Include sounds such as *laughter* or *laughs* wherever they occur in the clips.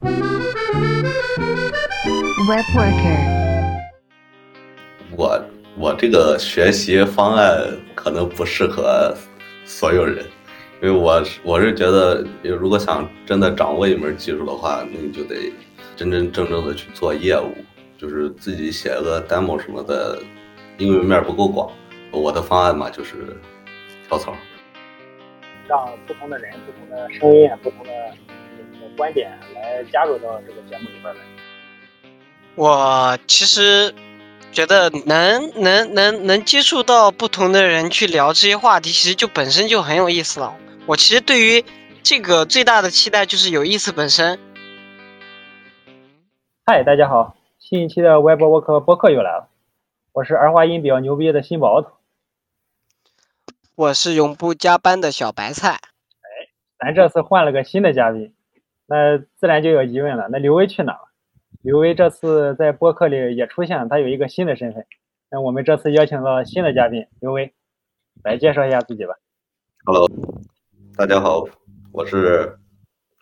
Web worker，我我这个学习方案可能不适合所有人，因为我是我是觉得，如果想真的掌握一门技术的话，那你就得真真正正的去做业务，就是自己写个 demo 什么的，应用面不够广。我的方案嘛，就是跳槽。让不同的人、不同的声音、不同的这个观点来加入到这个节目里边来。我其实觉得能能能能接触到不同的人去聊这些话题，其实就本身就很有意思了。我其实对于这个最大的期待就是有意思本身。嗨，大家好，新一期的 Web Work 播客又来了，我是儿化音比较牛逼的新宝头。我是永不加班的小白菜。哎，咱这次换了个新的嘉宾，那自然就有疑问了，那刘威去哪了？刘威这次在播客里也出现了，他有一个新的身份。那我们这次邀请了新的嘉宾刘威，来介绍一下自己吧。Hello，大家好，我是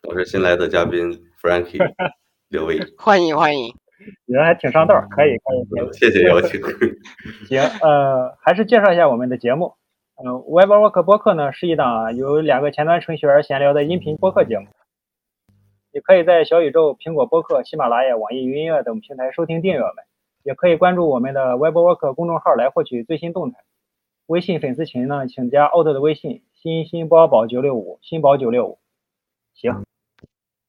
我是新来的嘉宾 Frankie *laughs* 刘威，*laughs* 欢迎欢迎。人还挺上道，可以可以。可以。谢谢邀请。*laughs* 行，呃，还是介绍一下我们的节目。嗯，WebWork 播客呢是一档由两个前端程序员闲聊的音频播客节目。也可以在小宇宙、苹果播客、喜马拉雅、网易云音乐等平台收听订阅我们，也可以关注我们的 WebWork 公众号来获取最新动态。微信粉丝群呢，请加奥特的微信：新新包宝九六五，新宝九六五。行，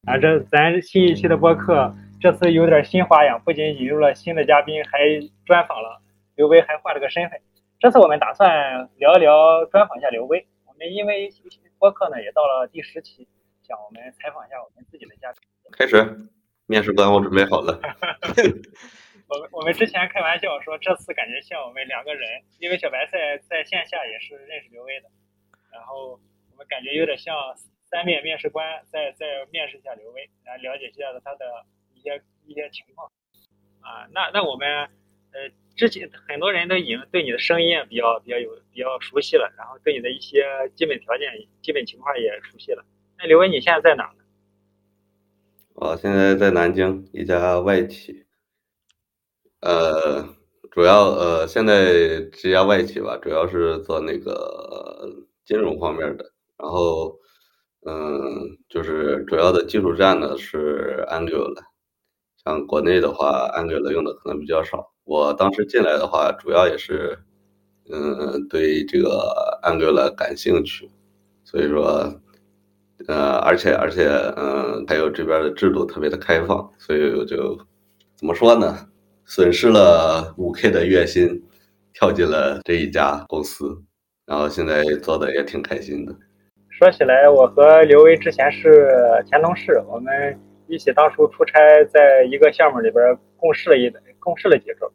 啊，这咱新一期的播客这次有点新花样，不仅引入了新的嘉宾，还专访了刘威，还换了个身份。这次我们打算聊一聊，专访一下刘威。我们因为播客呢也到了第十期，想我们采访一下我们自己的嘉宾。开始，面试官，我准备好了。*laughs* 我们我们之前开玩笑说，这次感觉像我们两个人，因为小白在在线下也是认识刘威的，然后我们感觉有点像三面面试官，在在面试一下刘威，来了解一下他的一些一些情况。啊，那那我们呃。之前很多人都已经对你的声音比较比较有比较熟悉了，然后对你的一些基本条件、基本情况也熟悉了。那刘威，你现在在哪呢？我现在在南京一家外企，呃，主要呃现在这家外企吧，主要是做那个金融方面的，然后嗯，就是主要的技术栈呢是 Angular，像国内的话，Angular 用的可能比较少。我当时进来的话，主要也是，嗯，对这个 Angular 感兴趣，所以说，呃，而且而且，嗯，还有这边的制度特别的开放，所以我就怎么说呢？损失了五 K 的月薪，跳进了这一家公司，然后现在做的也挺开心的。说起来，我和刘威之前是前同事，我们一起当初出差，在一个项目里边共事了一共事了几周。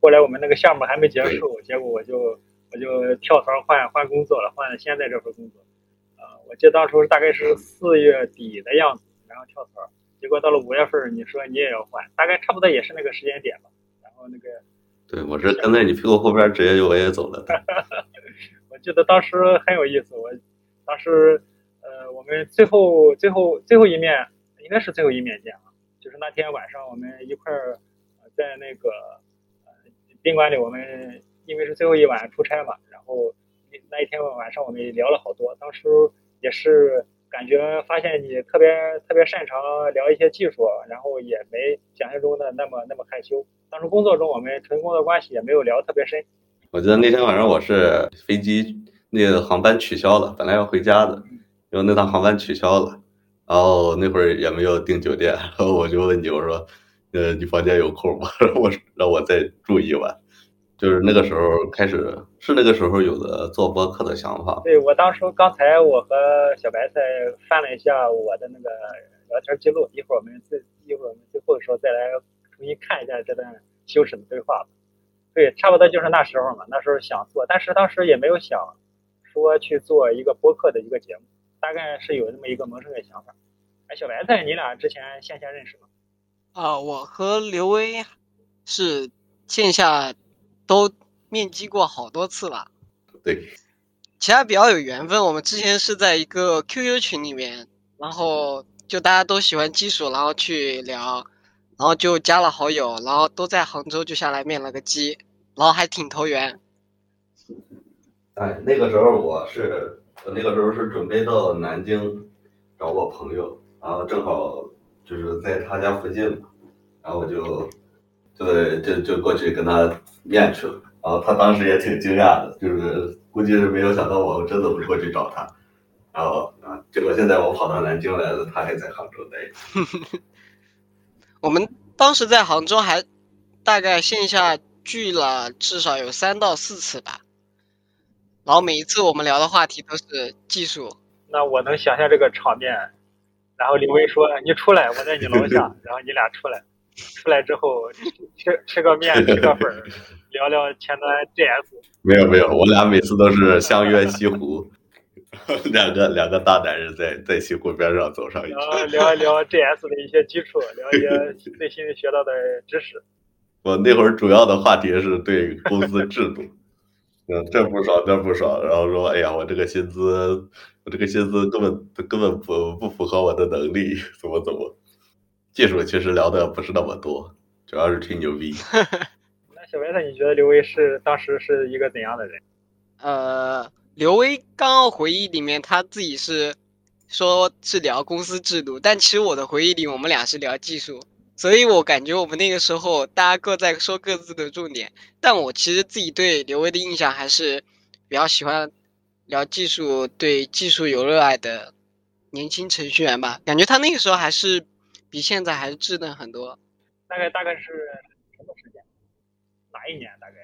后来我们那个项目还没结束，结果我就我就跳槽换换工作了，换了现在这份工作。啊，我记得当初大概是四月底的样子，然后跳槽，结果到了五月份，你说你也要换，大概差不多也是那个时间点吧。然后那个，对我是跟在你屁股后边，直接就我也走了。*laughs* 我记得当时很有意思，我当时呃，我们最后最后最后一面应该是最后一面见啊，就是那天晚上我们一块儿在那个。宾馆里，我们因为是最后一晚出差嘛，然后那一天晚上我们也聊了好多。当时也是感觉发现你特别特别擅长聊一些技术，然后也没想象中的那么那么害羞。当时工作中我们纯工作关系也没有聊特别深。我记得那天晚上我是飞机那个航班取消了，本来要回家的，然后那趟航班取消了，然后那会儿也没有订酒店，然后我就问你，我说。呃，你房间有空吗？*laughs* 我让我再住一晚，就是那个时候开始，是那个时候有的做播客的想法。对我当初刚才我和小白菜翻了一下我的那个聊天记录，一会儿我们最一会儿我们最后的时候再来重新看一下这段羞耻的对话。对，差不多就是那时候嘛，那时候想做，但是当时也没有想说去做一个播客的一个节目，大概是有那么一个萌生的想法。哎，小白菜，你俩之前线下认识吗？啊，我和刘威是线下都面基过好多次了。对，其他比较有缘分，我们之前是在一个 QQ 群里面，然后就大家都喜欢技术，然后去聊，然后就加了好友，然后都在杭州就下来面了个基，然后还挺投缘。哎，那个时候我是，我那个时候是准备到南京找我朋友，然后正好就是在他家附近嘛，然后我就就就就过去跟他面去了，然后他当时也挺惊讶的，就是估计是没有想到我真的会过去找他，然后啊，结果现在我跑到南京来了，他还在杭州待着。*laughs* 我们当时在杭州还大概线下聚了至少有三到四次吧，然后每一次我们聊的话题都是技术。那我能想象这个场面。然后李威说：“你出来，我在你楼下。” *laughs* 然后你俩出来，*laughs* 出来之后吃吃个面，吃个粉儿，*laughs* 聊聊前端 JS。没有没有，我俩每次都是相约西湖，两个两个大男人在在西湖边上走上一圈，聊一聊 *laughs* JS 的一些基础，聊一些最新学到的知识。我那会儿主要的话题是对公司制度，嗯，这不爽那不爽，然后说：“哎呀，我这个薪资。”我这个薪资根本根本不不符合我的能力，怎么怎么？技术其实聊的不是那么多，主要是吹牛逼。*laughs* 那小白菜，你觉得刘威是当时是一个怎样的人？呃，刘威刚刚回忆里面他自己是说是聊公司制度，但其实我的回忆里我们俩是聊技术，所以我感觉我们那个时候大家各在说各自的重点，但我其实自己对刘威的印象还是比较喜欢。聊技术，对技术有热爱的年轻程序员吧，感觉他那个时候还是比现在还是稚嫩很多。大概大概是什么时间？哪一年？大概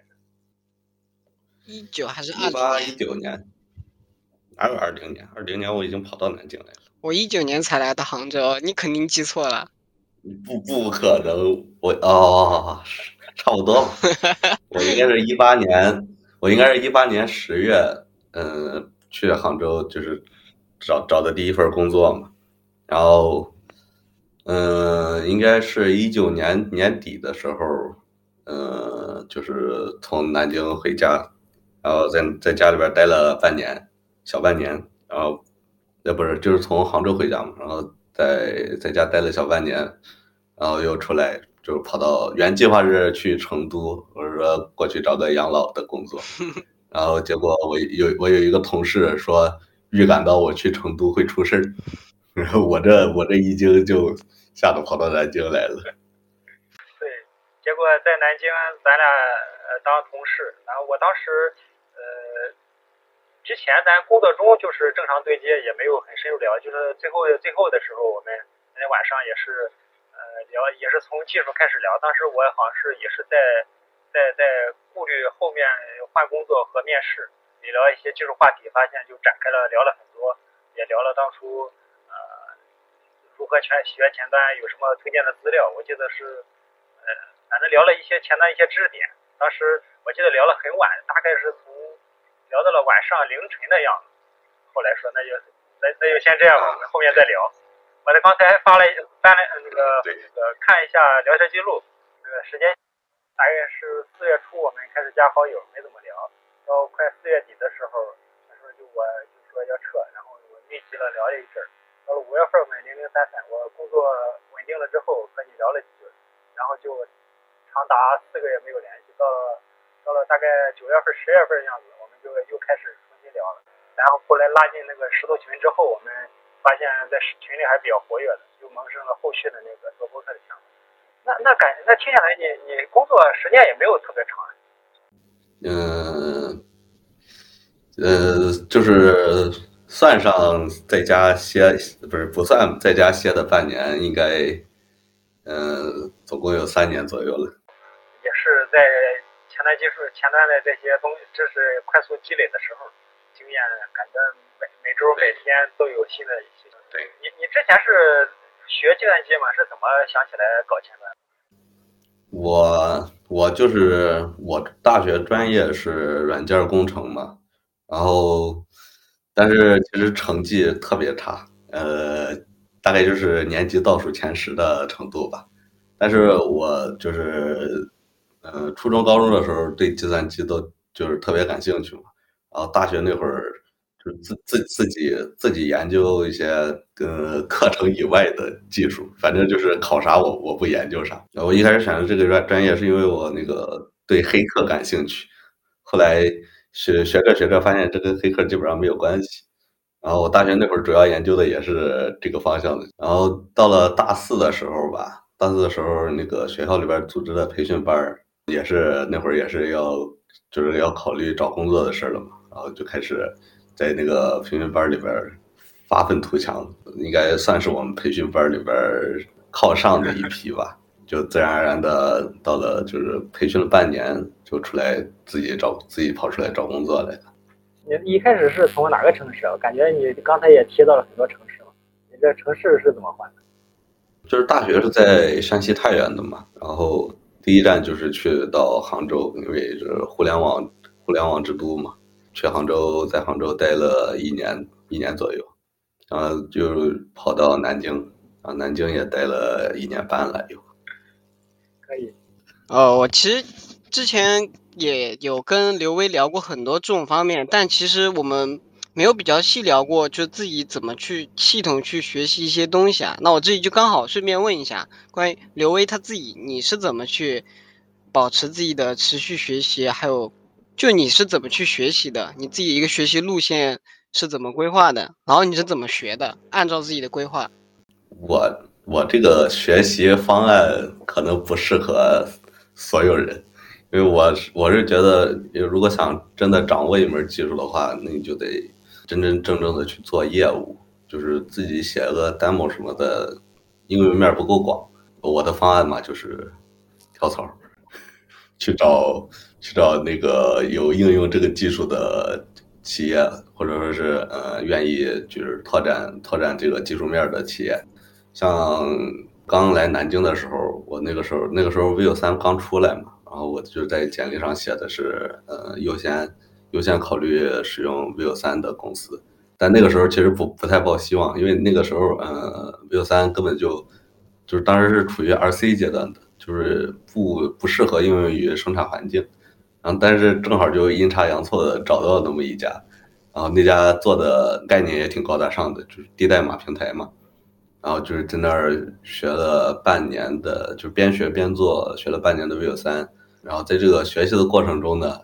是？一九还是二八一九年？哪有二零年？二零年我已经跑到南京来了。我一九年才来的杭州，你肯定记错了。不不可能，我哦，差不多。我应该是一八年，我应该是一八年十月。嗯，去杭州就是找找的第一份工作嘛，然后，嗯，应该是一九年年底的时候，嗯，就是从南京回家，然后在在家里边待了半年，小半年，然后，呃，不是，就是从杭州回家嘛，然后在在家待了小半年，然后又出来，就跑到原计划是去成都，我是说过去找个养老的工作。*laughs* 然后结果我有我有一个同事说预感到我去成都会出事儿，我这我这一惊就吓得跑到南京来了。对，结果在南京咱俩呃当同事，然后我当时呃之前咱工作中就是正常对接，也没有很深入聊，就是最后最后的时候我们那天晚上也是呃聊也是从技术开始聊，当时我好像是也是在。在在顾虑后面换工作和面试，也聊一些技术话题，发现就展开了聊了很多，也聊了当初如何全学前端，有什么推荐的资料。我记得是呃反正聊了一些前端一些知识点。当时我记得聊了很晚，大概是从聊到了晚上凌晨的样子。后来说那就那那就先这样吧，我们后面再聊。我在刚才发了翻了那个那个看一下聊天记录，这个时间。大概是四月初，我们开始加好友，没怎么聊。到快四月底的时候，那时候就我就说要撤，然后我密集了聊了一阵儿。到了五月份，我们零零散散，我工作稳定了之后，和你聊了几句，然后就长达四个月没有联系。到了到了大概九月份、十月份的样子，我们就又开始重新聊了。然后后来拉进那个石头群之后，我们发现在群里还比较活跃的，就萌生了后续的那个做播客的想法。那那感那听下来，你你工作时间也没有特别长。嗯，呃，就是算上在家歇，不是不算在家歇的半年，应该，嗯，总共有三年左右了。也是在前端技术、前端的这些东西知识快速积累的时候，经验感觉每每周每天都有新的。对，你你之前是。学计算机吗，是怎么想起来搞前端？我我就是我大学专业是软件工程嘛，然后但是其实成绩特别差，呃，大概就是年级倒数前十的程度吧。但是我就是，呃，初中高中的时候对计算机都就是特别感兴趣嘛，然后大学那会儿就是自自自己自己研究一些呃课程以外的技术，反正就是考啥我我不研究啥。我一开始选择这个专专业是因为我那个对黑客感兴趣，后来学学着学着发现这跟黑客基本上没有关系。然后我大学那会儿主要研究的也是这个方向的。然后到了大四的时候吧，大四的时候那个学校里边组织的培训班，也是那会儿也是要就是要考虑找工作的事了嘛，然后就开始。在那个培训班里边发愤图强，应该算是我们培训班里边靠上的一批吧。就自然而然的到了，就是培训了半年，就出来自己找自己跑出来找工作来了。你一开始是从哪个城市？我感觉你刚才也提到了很多城市嘛。你这城市是怎么换的？就是大学是在山西太原的嘛，然后第一站就是去到杭州，因为是互联网互联网之都嘛。去杭州，在杭州待了一年，一年左右，然后就跑到南京，啊，南京也待了一年半了，有。可以。哦，我其实之前也有跟刘威聊过很多这种方面，但其实我们没有比较细聊过，就自己怎么去系统去学习一些东西啊。那我这里就刚好顺便问一下，关于刘威他自己，你是怎么去保持自己的持续学习，还有？就你是怎么去学习的？你自己一个学习路线是怎么规划的？然后你是怎么学的？按照自己的规划。我我这个学习方案可能不适合所有人，因为我我是觉得，如果想真的掌握一门技术的话，那你就得真真正正的去做业务，就是自己写个 demo 什么的，应用面不够广。我的方案嘛，就是跳槽 *laughs* 去找。去找那个有应用这个技术的企业，或者说是呃愿意就是拓展拓展这个技术面的企业。像刚来南京的时候，我那个时候那个时候 Vue 三刚出来嘛，然后我就在简历上写的是呃优先优先考虑使用 Vue 三的公司。但那个时候其实不不太抱希望，因为那个时候呃 Vue 三根本就就是当时是处于 RC 阶段的，就是不不适合应用于生产环境。然后，但是正好就阴差阳错的找到那么一家，然后那家做的概念也挺高大上的，就是低代码平台嘛。然后就是在那儿学了半年的，就边学边做，学了半年的 Vue 三。然后在这个学习的过程中呢，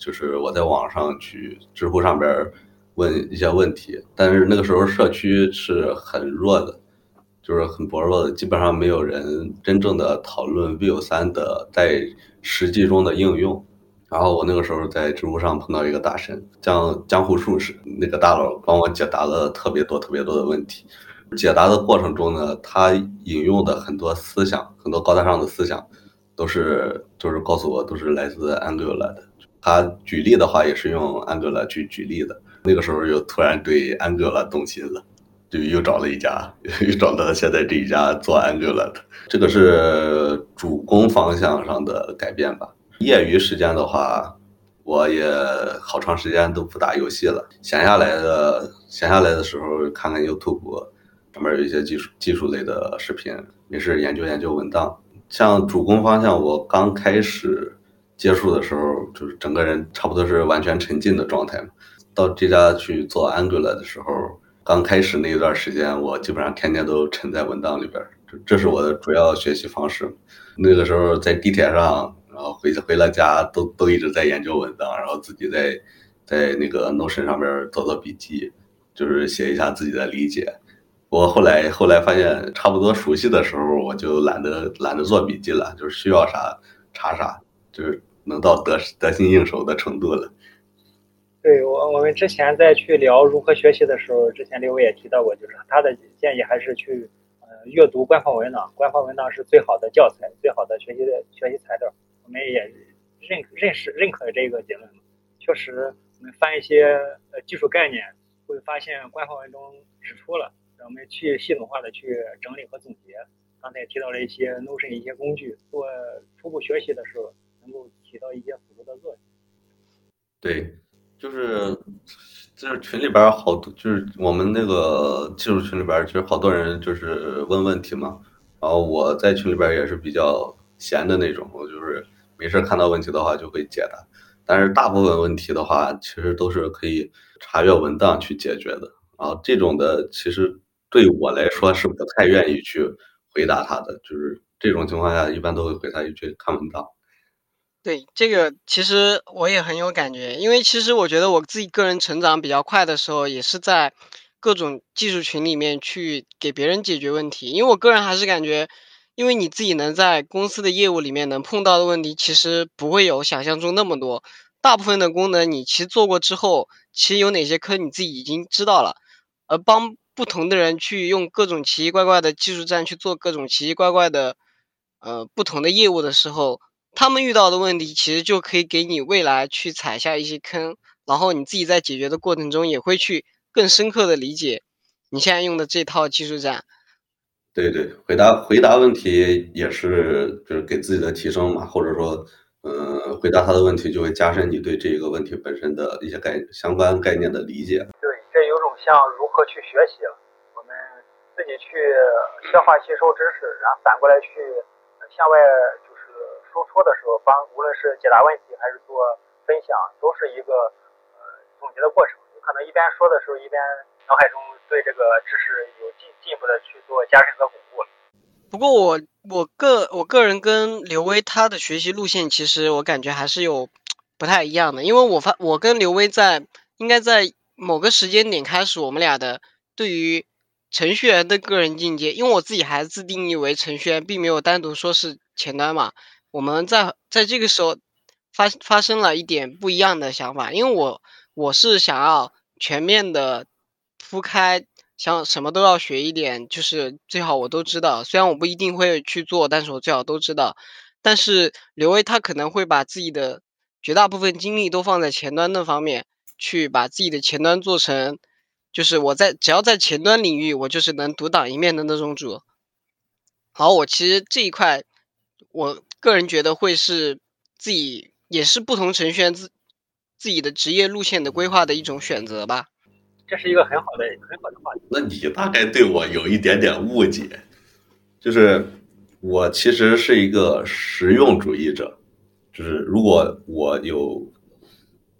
就是我在网上去知乎上边问一些问题，但是那个时候社区是很弱的，就是很薄弱的，基本上没有人真正的讨论 Vue 三的在实际中的应用。然后我那个时候在知乎上碰到一个大神，江江湖术士，那个大佬帮我解答了特别多、特别多的问题。解答的过程中呢，他引用的很多思想，很多高大上的思想，都是就是告诉我都是来自 Angular 的。他举例的话也是用 Angular 去举例的。那个时候又突然对 Angular 动心了，就又找了一家，*laughs* 又找到现在这一家做 Angular 的。这个是主攻方向上的改变吧。业余时间的话，我也好长时间都不打游戏了。闲下来的，闲下来的时候看看 YouTube，上面有一些技术技术类的视频，没事研究研究文档。像主攻方向，我刚开始接触的时候，就是整个人差不多是完全沉浸的状态嘛。到这家去做 Angular 的时候，刚开始那一段时间，我基本上天天都沉在文档里边，这这是我的主要学习方式。那个时候在地铁上。然后回回了家，都都一直在研究文档，然后自己在在那个 Notion 上面做做笔记，就是写一下自己的理解。我后来后来发现，差不多熟悉的时候，我就懒得懒得做笔记了，就是需要啥查啥，就是能到得得心应手的程度了。对我我们之前在去聊如何学习的时候，之前刘伟也提到过，就是他的建议还是去呃阅读官方文档，官方文档是最好的教材，最好的学习的学习材料。我们也认认识认可这个结论确实，我们翻一些呃技术概念，会发现官方文中指出了，我们去系统化的去整理和总结。刚才提到了一些 Notion 一些工具，做初步学习的时候能够起到一些辅助的作用。对，就是就是群里边好多，就是我们那个技术群里边，其实好多人就是问问题嘛。然后我在群里边也是比较闲的那种，我就是。没事看到问题的话就会解答，但是大部分问题的话，其实都是可以查阅文档去解决的。然后这种的其实对我来说是不太愿意去回答他的，就是这种情况下一般都会回他一句看文档。对这个，其实我也很有感觉，因为其实我觉得我自己个人成长比较快的时候，也是在各种技术群里面去给别人解决问题。因为我个人还是感觉，因为你自己能在公司的业务里面能碰到的问题，其实不会有想象中那么多。大部分的功能你其实做过之后，其实有哪些坑你自己已经知道了，而帮不同的人去用各种奇奇怪怪的技术栈去做各种奇奇怪怪的呃不同的业务的时候。他们遇到的问题，其实就可以给你未来去踩下一些坑，然后你自己在解决的过程中，也会去更深刻的理解你现在用的这套技术栈。对对，回答回答问题也是就是给自己的提升嘛，或者说，嗯，回答他的问题就会加深你对这个问题本身的一些概相关概念的理解。对，像如何去学习，我们自己去消化吸收知识，然后反过来去向外就是。输出的时候，帮无论是解答问题还是做分享，都是一个呃总结的过程。你可能一边说的时候，一边脑海中对这个知识有进进一步的去做加深和巩固。不过我我个我个人跟刘威他的学习路线，其实我感觉还是有不太一样的。因为我发我跟刘威在应该在某个时间点开始，我们俩的对于程序员的个人境界，因为我自己还自定义为程序员，并没有单独说是前端嘛。我们在在这个时候发发生了一点不一样的想法，因为我我是想要全面的铺开，想什么都要学一点，就是最好我都知道。虽然我不一定会去做，但是我最好都知道。但是刘威他可能会把自己的绝大部分精力都放在前端那方面，去把自己的前端做成，就是我在只要在前端领域，我就是能独当一面的那种主。好，我其实这一块我。个人觉得会是自己也是不同程序员自自己的职业路线的规划的一种选择吧。这是一个很好的很好的话题。那你大概对我有一点点误解，就是我其实是一个实用主义者，就是如果我有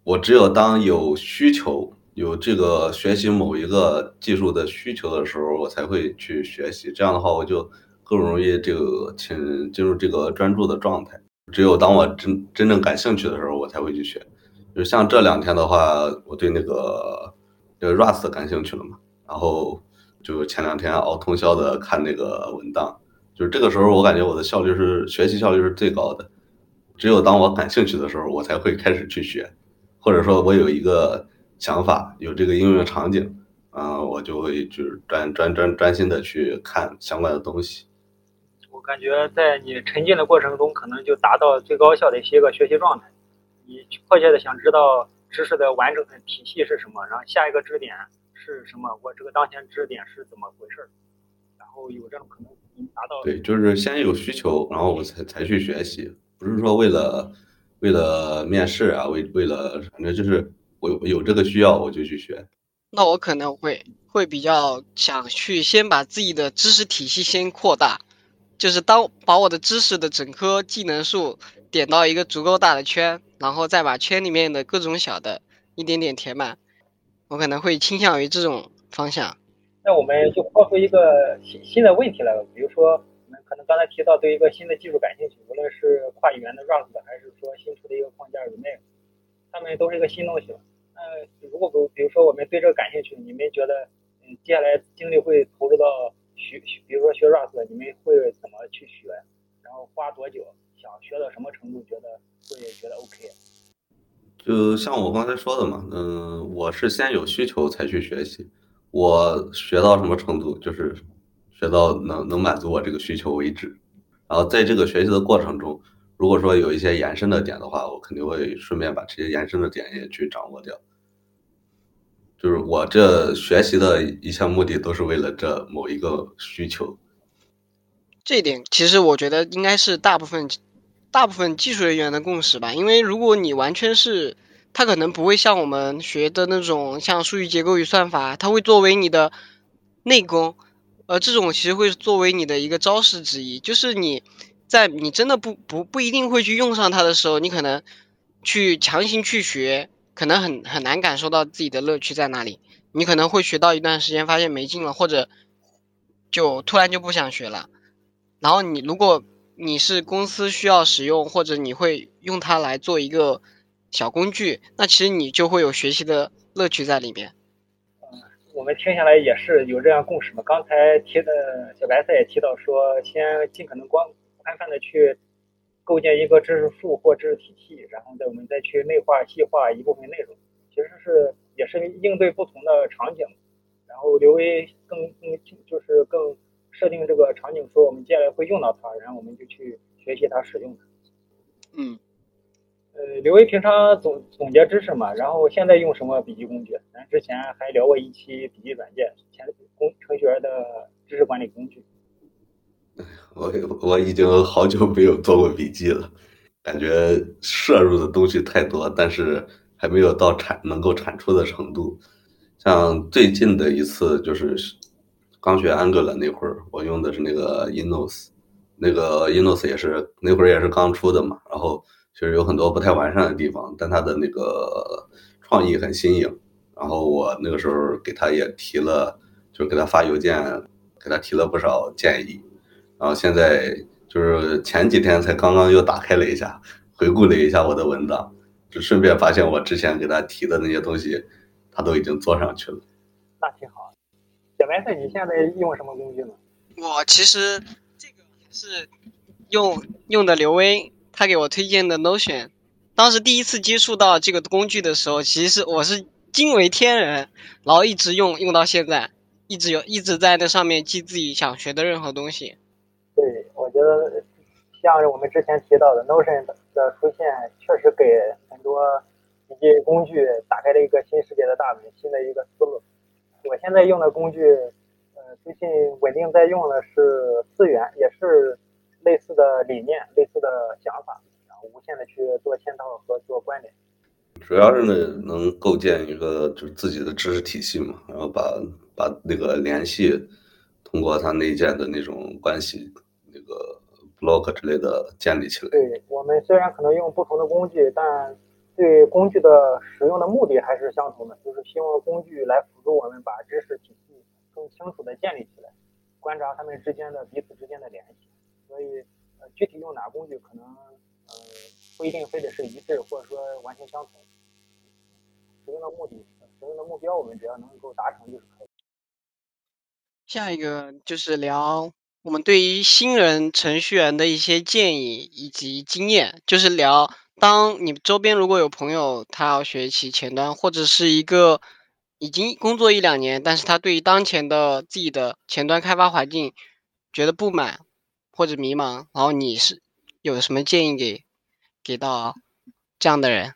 我只有当有需求有这个学习某一个技术的需求的时候，我才会去学习。这样的话，我就。更容易这个进进入这个专注的状态。只有当我真真正感兴趣的时候，我才会去学。就像这两天的话，我对那个呃 Rust 感兴趣了嘛，然后就前两天熬通宵的看那个文档。就是这个时候，我感觉我的效率是学习效率是最高的。只有当我感兴趣的时候，我才会开始去学，或者说我有一个想法，有这个应用场景，嗯，我就会就是专专专专心的去看相关的东西。我感觉在你沉浸的过程中，可能就达到最高效的一些个学习状态。你迫切的想知道知识的完整的体系是什么，然后下一个知识点是什么，我这个当前知识点是怎么回事然后有这种可能能达到。对，就是先有需求，然后我才才去学习，不是说为了为了面试啊，为为了反正就是我有这个需要我就去学。那我可能会会比较想去先把自己的知识体系先扩大。就是当把我的知识的整颗技能树点到一个足够大的圈，然后再把圈里面的各种小的一点点填满，我可能会倾向于这种方向。那我们就抛出一个新新的问题来了，比如说可能刚才提到对一个新的技术感兴趣，无论是跨语言的 Rust 还是说新出的一个框架 Remake，他们都是一个新东西了。那如果比比如说我们对这个感兴趣，你们觉得嗯接下来精力会投入到？学，比如说学 Rust，你们会怎么去学？然后花多久？想学到什么程度？觉得会觉得 OK？就像我刚才说的嘛，嗯，我是先有需求才去学习。我学到什么程度，就是学到能能满足我这个需求为止。然后在这个学习的过程中，如果说有一些延伸的点的话，我肯定会顺便把这些延伸的点也去掌握掉。就是我这学习的一项目的都是为了这某一个需求，这点其实我觉得应该是大部分大部分技术人员的共识吧。因为如果你完全是，他可能不会像我们学的那种像数据结构与算法，它会作为你的内功，呃，这种其实会作为你的一个招式之一。就是你在你真的不不不一定会去用上它的时候，你可能去强行去学。可能很很难感受到自己的乐趣在哪里。你可能会学到一段时间，发现没劲了，或者就突然就不想学了。然后你如果你是公司需要使用，或者你会用它来做一个小工具，那其实你就会有学习的乐趣在里面。我们听下来也是有这样共识嘛。刚才提的小白菜也提到说，先尽可能广宽泛的去构建一个知识库或知识体系，然后再我们再去内化细化一部分内容，其实是也是应对不同的场景，然后刘威更更就是更设定这个场景，说我们接下来会用到它，然后我们就去学习它使用它。嗯，呃，刘威平常总总结知识嘛，然后现在用什么笔记工具？咱之前还聊过一期笔记软件，前工程序员的知识管理工具。*laughs* 我我已经好久没有做过笔记了，感觉摄入的东西太多，但是还没有到产能够产出的程度。像最近的一次就是刚学 Angular 那会儿，我用的是那个 Inos，那个 Enos 也是那会儿也是刚出的嘛，然后其实有很多不太完善的地方，但他的那个创意很新颖。然后我那个时候给他也提了，就是给他发邮件，给他提了不少建议。然后现在就是前几天才刚刚又打开了一下，回顾了一下我的文档，就顺便发现我之前给他提的那些东西，他都已经做上去了。那挺好。小白菜，你现在用什么工具呢？我其实这个还是用用的刘威他给我推荐的 Notion。当时第一次接触到这个工具的时候，其实我是惊为天人，然后一直用用到现在，一直有一直在那上面记自己想学的任何东西。对，我觉得像是我们之前提到的 Notion 的出现，确实给很多一些工具打开了一个新世界的大门，新的一个思路。我现在用的工具，呃，最近稳定在用的是思源，也是类似的理念、类似的想法，然后无限的去做嵌套和做关联。主要是呢，能构建一个就是自己的知识体系嘛，然后把把那个联系通过它内建的那种关系，那个 block 之类的建立起来。对我们虽然可能用不同的工具，但对工具的使用的目的还是相同的，就是希望工具来辅助我们把知识体系更清楚的建立起来，观察他们之间的彼此之间的联系。所以，呃，具体用哪个工具可能，呃，不一定非得是一致，或者说完全相同。使用的目的、使用的目标，我们只要能够达成就是可以。下一个就是聊我们对于新人程序员的一些建议以及经验，就是聊当你周边如果有朋友他要学习前端，或者是一个已经工作一两年，但是他对于当前的自己的前端开发环境觉得不满或者迷茫，然后你是有什么建议给给到这样的人？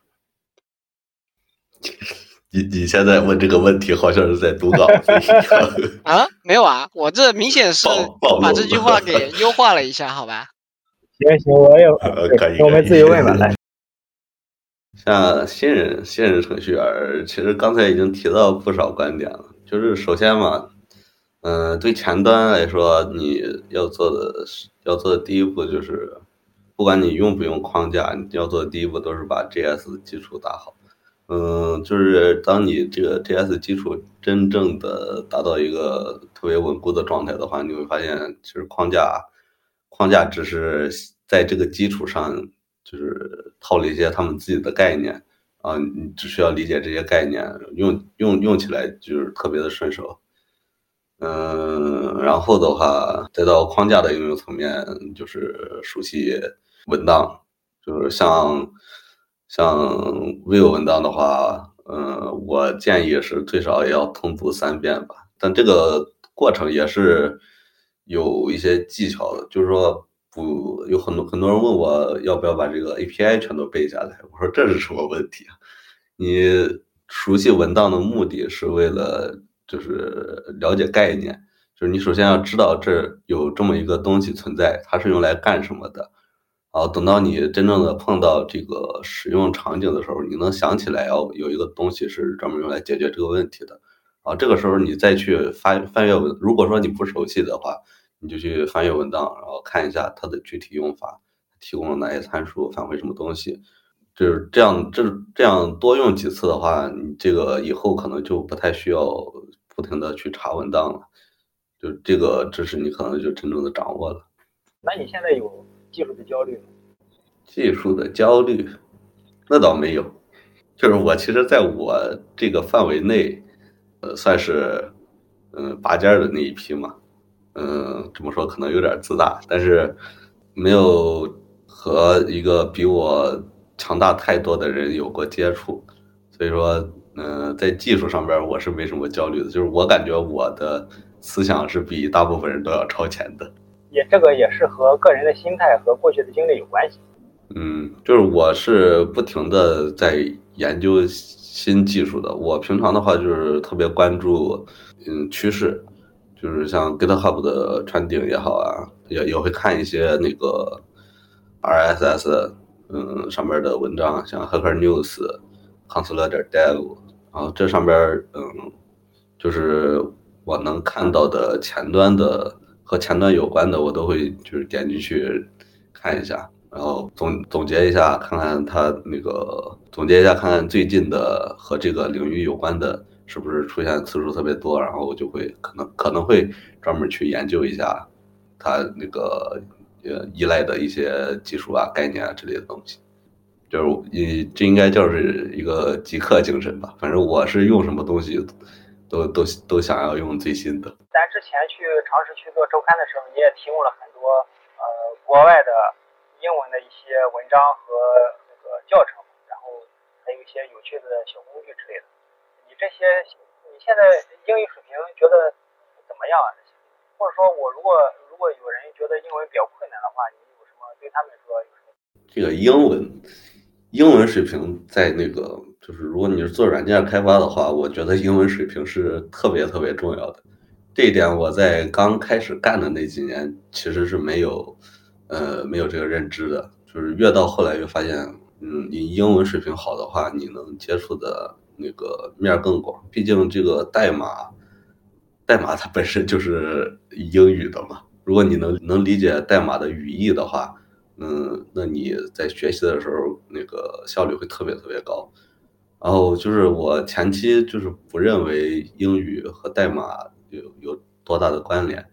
*laughs* 你你现在问这个问题，好像是在读稿子一样。*laughs* 啊，没有啊，我这明显是把这句话给优化了一下，好吧？*laughs* 行行，我也呃可以我们自己问吧，来。像新人新人程序员，其实刚才已经提到不少观点了。就是首先嘛，嗯、对前端来说，你要做的是要做的第一步就是，不管你用不用框架，你要做的第一步都是把 JS 基础打好。嗯，就是当你这个 JS 基础真正的达到一个特别稳固的状态的话，你会发现，其实框架框架只是在这个基础上，就是套了一些他们自己的概念啊，你只需要理解这些概念，用用用起来就是特别的顺手。嗯，然后的话，再到框架的应用层面，就是熟悉文档，就是像像 Vue 文档的话，嗯，我建议是最少也要通读三遍吧。但这个过程也是有一些技巧的，就是说不有很多很多人问我要不要把这个 API 全都背下来，我说这是什么问题啊？你熟悉文档的目的是为了就是了解概念，就是你首先要知道这有这么一个东西存在，它是用来干什么的。然后等到你真正的碰到这个使用场景的时候，你能想起来哦有一个东西是专门用来解决这个问题的。啊这个时候你再去翻翻阅文，如果说你不熟悉的话，你就去翻阅文档，然后看一下它的具体用法，提供了哪些参数，返回什么东西。就是这样，这这样多用几次的话，你这个以后可能就不太需要不停的去查文档了，就这个知识你可能就真正的掌握了。那你现在有技术的焦虑吗？技术的焦虑，那倒没有，就是我其实在我这个范围内，呃，算是嗯拔尖儿的那一批嘛，嗯，这么说可能有点自大，但是没有和一个比我强大太多的人有过接触，所以说，嗯、在技术上边儿我是没什么焦虑的，就是我感觉我的思想是比大部分人都要超前的。也这个也是和个人的心态和过去的经历有关系。嗯，就是我是不停的在研究新技术的。我平常的话就是特别关注嗯趋势，就是像 GitHub 的穿顶也好啊，也也会看一些那个 RSS 嗯上面的文章，像 Hacker News、Counselor 点 Dev，然后这上边儿嗯就是我能看到的前端的和前端有关的，我都会就是点进去看一下。然后总总结一下，看看它那个总结一下，看看最近的和这个领域有关的，是不是出现次数特别多，然后我就会可能可能会专门去研究一下它那个呃依赖的一些技术啊、概念啊之类的东西。就是你这应该就是一个极客精神吧。反正我是用什么东西都都都想要用最新的。咱之前去尝试去做周刊的时候，你也提供了很多呃国外的英文的一些文章和那个教程，然后还有一些有趣的小工具之类的。你这些你现在英语水平觉得怎么样啊？或者说我如果如果有人觉得英文比较困难的话，你有什么对他们说有什么？这个英文英文水平在那个就是如果你是做软件开发的话，我觉得英文水平是特别特别重要的。这一点我在刚开始干的那几年其实是没有呃没有这个认知的，就是越到后来越发现，嗯，你英文水平好的话，你能接触的那个面更广。毕竟这个代码代码它本身就是英语的嘛，如果你能能理解代码的语义的话，嗯，那你在学习的时候那个效率会特别特别高。然后就是我前期就是不认为英语和代码有有多大的关联，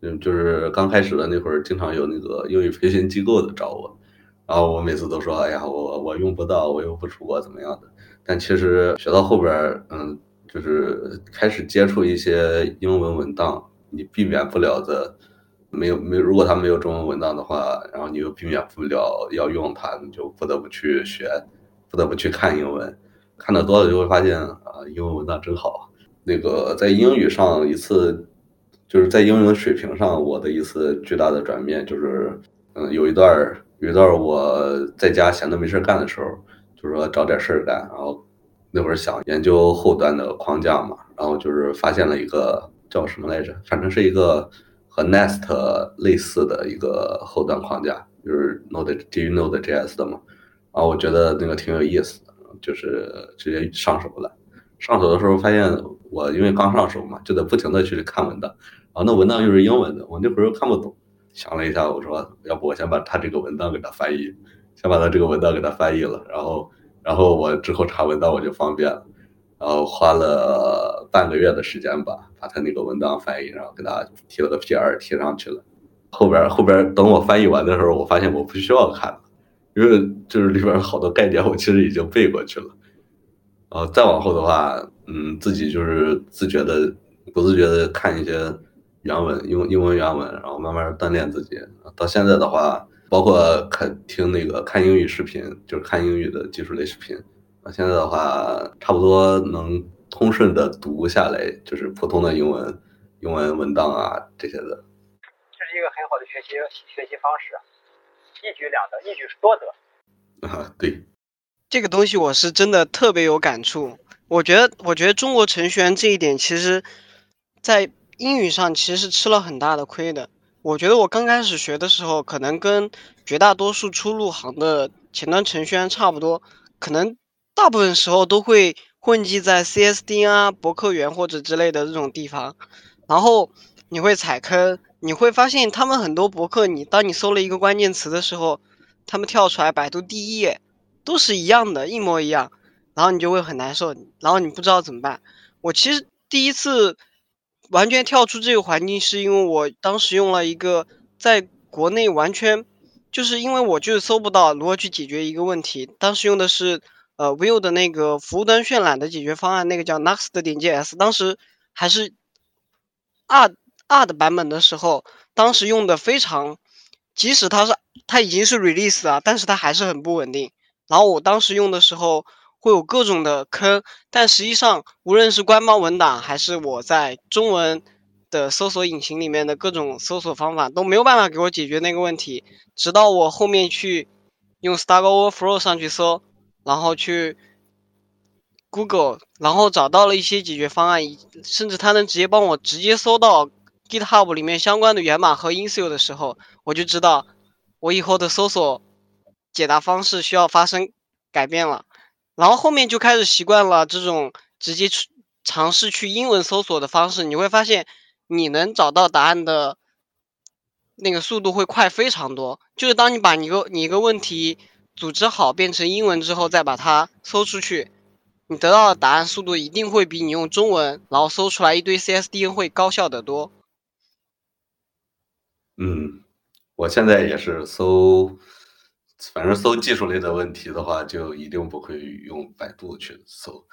嗯，就是刚开始的那会儿，经常有那个英语培训机构的找我，然后我每次都说，哎呀，我我用不到，我又不出国，怎么样的？但其实学到后边，嗯，就是开始接触一些英文文档，你避免不了的。没有没，如果它没有中文文档的话，然后你又避免不了要用它，你就不得不去学，不得不去看英文。看的多了就会发现啊，英文文档真好。那个在英语上一次，就是在英文水平上我的一次巨大的转变，就是嗯，有一段儿有一段儿我在家闲的没事儿干的时候，就是说找点事儿干，然后那会儿想研究后端的框架嘛，然后就是发现了一个叫什么来着，反正是一个。和 Nest 类似的一个后端框架，就是 Node 基于 Node JS 的嘛，然后我觉得那个挺有意思的，就是直接上手了。上手的时候发现，我因为刚上手嘛，就得不停的去看文档，然后那文档又是英文的，我那会儿又看不懂，想了一下，我说要不我先把他这个文档给他翻译，先把他这个文档给他翻译了，然后然后我之后查文档我就方便了。然后花了半个月的时间吧，把他那个文档翻译，然后给他贴了个 PR 贴上去了。后边后边等我翻译完的时候，我发现我不需要看了，因为就是里边好多概念我其实已经背过去了。然后再往后的话，嗯，自己就是自觉的、不自觉的看一些原文，英英文原文，然后慢慢锻炼自己。到现在的话，包括看听那个看英语视频，就是看英语的技术类视频。现在的话，差不多能通顺的读下来，就是普通的英文、英文文档啊这些的。这是一个很好的学习学习方式，一举两得，一举多得。啊，对，这个东西我是真的特别有感触。我觉得，我觉得中国程序员这一点，其实，在英语上其实是吃了很大的亏的。我觉得我刚开始学的时候，可能跟绝大多数初入行的前端程序员差不多，可能。大部分时候都会混迹在 CSD 啊、博客园或者之类的这种地方，然后你会踩坑，你会发现他们很多博客，你当你搜了一个关键词的时候，他们跳出来百度第一页，都是一样的，一模一样，然后你就会很难受，然后你不知道怎么办。我其实第一次完全跳出这个环境，是因为我当时用了一个在国内完全就是因为我就是搜不到如何去解决一个问题，当时用的是呃 Vue 的那个服务端渲染的解决方案，那个叫 Next 点 JS，当时还是二二的版本的时候，当时用的非常，即使它是它已经是 release 了，但是它还是很不稳定。然后我当时用的时候会有各种的坑，但实际上无论是官方文档还是我在中文的搜索引擎里面的各种搜索方法都没有办法给我解决那个问题。直到我后面去用 Stack Overflow 上去搜，然后去 Google，然后找到了一些解决方案，甚至它能直接帮我直接搜到 GitHub 里面相关的源码和 INSIO 的时候，我就知道我以后的搜索。解答方式需要发生改变了，然后后面就开始习惯了这种直接去尝试去英文搜索的方式，你会发现你能找到答案的那个速度会快非常多。就是当你把你个你一个问题组织好变成英文之后，再把它搜出去，你得到的答案速度一定会比你用中文然后搜出来一堆 CSDN 会高效得多。嗯，我现在也是搜。反正搜技术类的问题的话，就一定不会用百度去搜，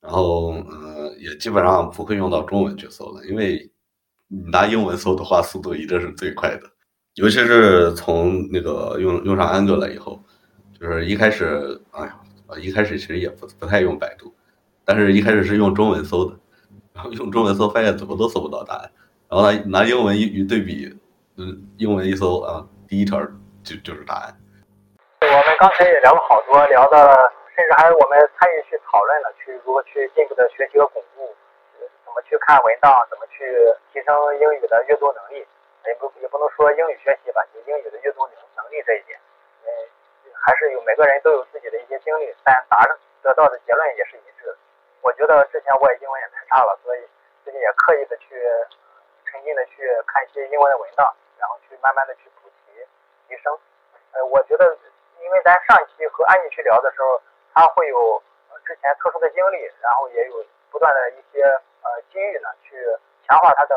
然后呃，也基本上不会用到中文去搜了，因为你拿英文搜的话，速度一定是最快的。尤其是从那个用用上 angel 以后，就是一开始，哎呀，一开始其实也不不太用百度，但是一开始是用中文搜的，然后用中文搜，发现怎么都搜不到答案，然后拿拿英文一一对比，嗯，英文一搜啊，第一条就就是答案。我们刚才也聊了好多，聊的甚至还有我们参与去讨论了，去如何去进一步的学习和巩固，怎么去看文档，怎么去提升英语的阅读能力，也不也不能说英语学习吧，就英语的阅读能能力这一点，嗯，还是有每个人都有自己的一些经历，但达得到的结论也是一致的。我觉得之前我也英文也太差了，所以最近也刻意的去沉浸的去看一些英文的文档，然后去慢慢的去补齐提升。呃，我觉得。因为咱上期和安妮去聊的时候，他会有之前特殊的经历，然后也有不断的一些呃机遇呢，去强化他的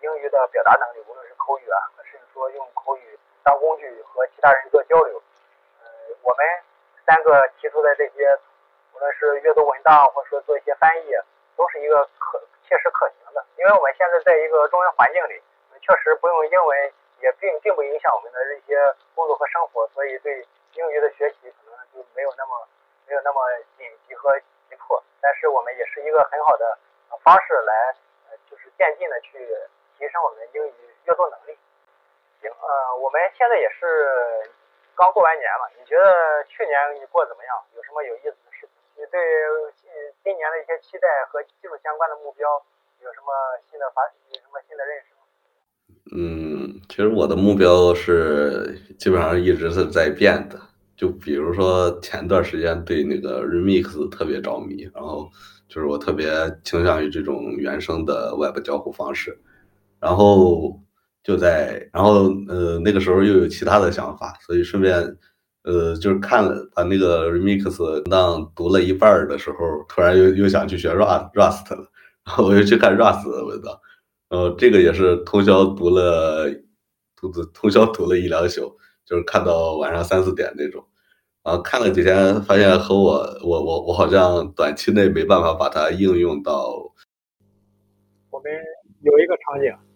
英语的表达能力，无论是口语啊，甚至说用口语当工具和其他人做交流。我们三个提出的这些，无论是阅读文档，或者说做一些翻译，都是一个可切实可行的。因为我们现在在一个中文环境里，确实不用英文，也并并不影响我们的这些工作和生活，所以对。英语的学习可能就没有那么没有那么紧急和急迫，但是我们也是一个很好的方式来，就是渐进的去提升我们的英语阅读能力。行，呃，我们现在也是刚过完年嘛，你觉得去年你过得怎么样？有什么有意思的事情？你对今年的一些期待和技术相关的目标有什么新的发？有什么新的认识吗？嗯，其实我的目标是基本上一直是在变的。就比如说前段时间对那个 remix 特别着迷，然后就是我特别倾向于这种原生的 web 交互方式，然后就在，然后呃那个时候又有其他的想法，所以顺便呃就是看了把那个 remix 当读了一半的时候，突然又又想去学 rust rust 了，然后我又去看 rust 的文章，然后，这个也是通宵读了，读通宵读了一两宿，就是看到晚上三四点那种。啊，看了几天，发现和我，我，我，我好像短期内没办法把它应用到。我们有一个场景。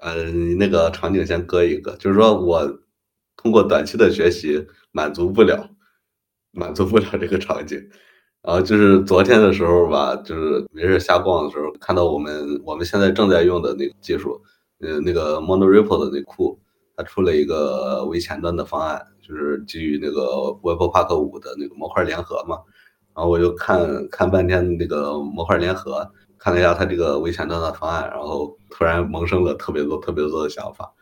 呃，那个场景先搁一个，就是说我通过短期的学习满足不了，满足不了这个场景。然后就是昨天的时候吧，就是没事瞎逛的时候，看到我们我们现在正在用的那个技术，呃，那个 MonoRepo 的那库，它出了一个微前端的方案，就是基于那个 Webpack 五的那个模块联合嘛。然后我就看看半天那个模块联合，看了一下他这个微前端的方案，然后突然萌生了特别多特别多的想法。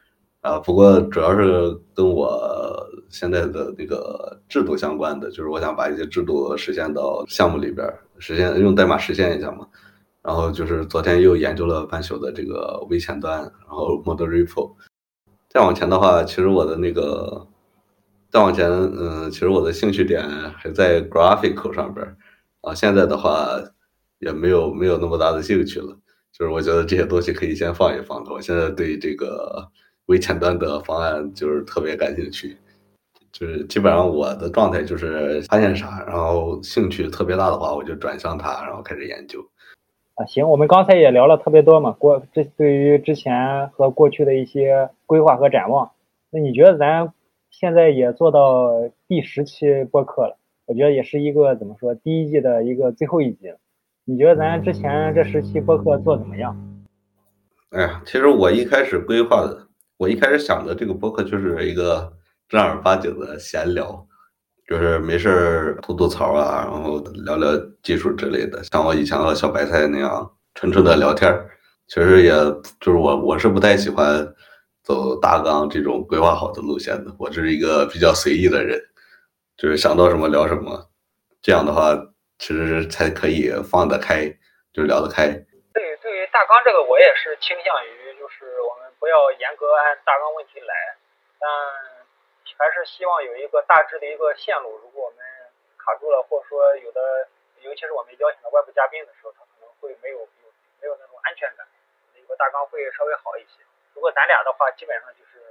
啊，不过主要是跟我现在的那个制度相关的，就是我想把一些制度实现到项目里边，实现用代码实现一下嘛。然后就是昨天又研究了半宿的这个微前端，然后 Model Repo。再往前的话，其实我的那个再往前，嗯，其实我的兴趣点还在 graphical 上边啊。现在的话也没有没有那么大的兴趣了，就是我觉得这些东西可以先放一放。我现在对这个微前端的方案就是特别感兴趣，就是基本上我的状态就是发现啥，然后兴趣特别大的话，我就转向它，然后开始研究。啊，行，我们刚才也聊了特别多嘛，过这对于之前和过去的一些规划和展望，那你觉得咱现在也做到第十期播客了，我觉得也是一个怎么说，第一季的一个最后一集了。你觉得咱之前这十期播客做怎么样？哎呀，其实我一开始规划的，我一开始想的这个播客就是一个正儿八经的闲聊，就是没事儿吐吐槽啊，然后聊聊技术之类的，像我以前和小白菜那样纯纯的聊天儿。其实也就是我我是不太喜欢走大纲这种规划好的路线的，我是一个比较随意的人，就是想到什么聊什么，这样的话其实才可以放得开，就聊得开。对，对于大纲这个，我也是倾向于，就是我们不要严格按大纲问题来，但还是希望有一个大致的一个线路。如果我们卡住了，或者说有的，尤其是我们邀请的外部嘉宾的时候，他可能会没有没有没有那种安全感，有个大纲会稍微好一些。如果咱俩的话，基本上就是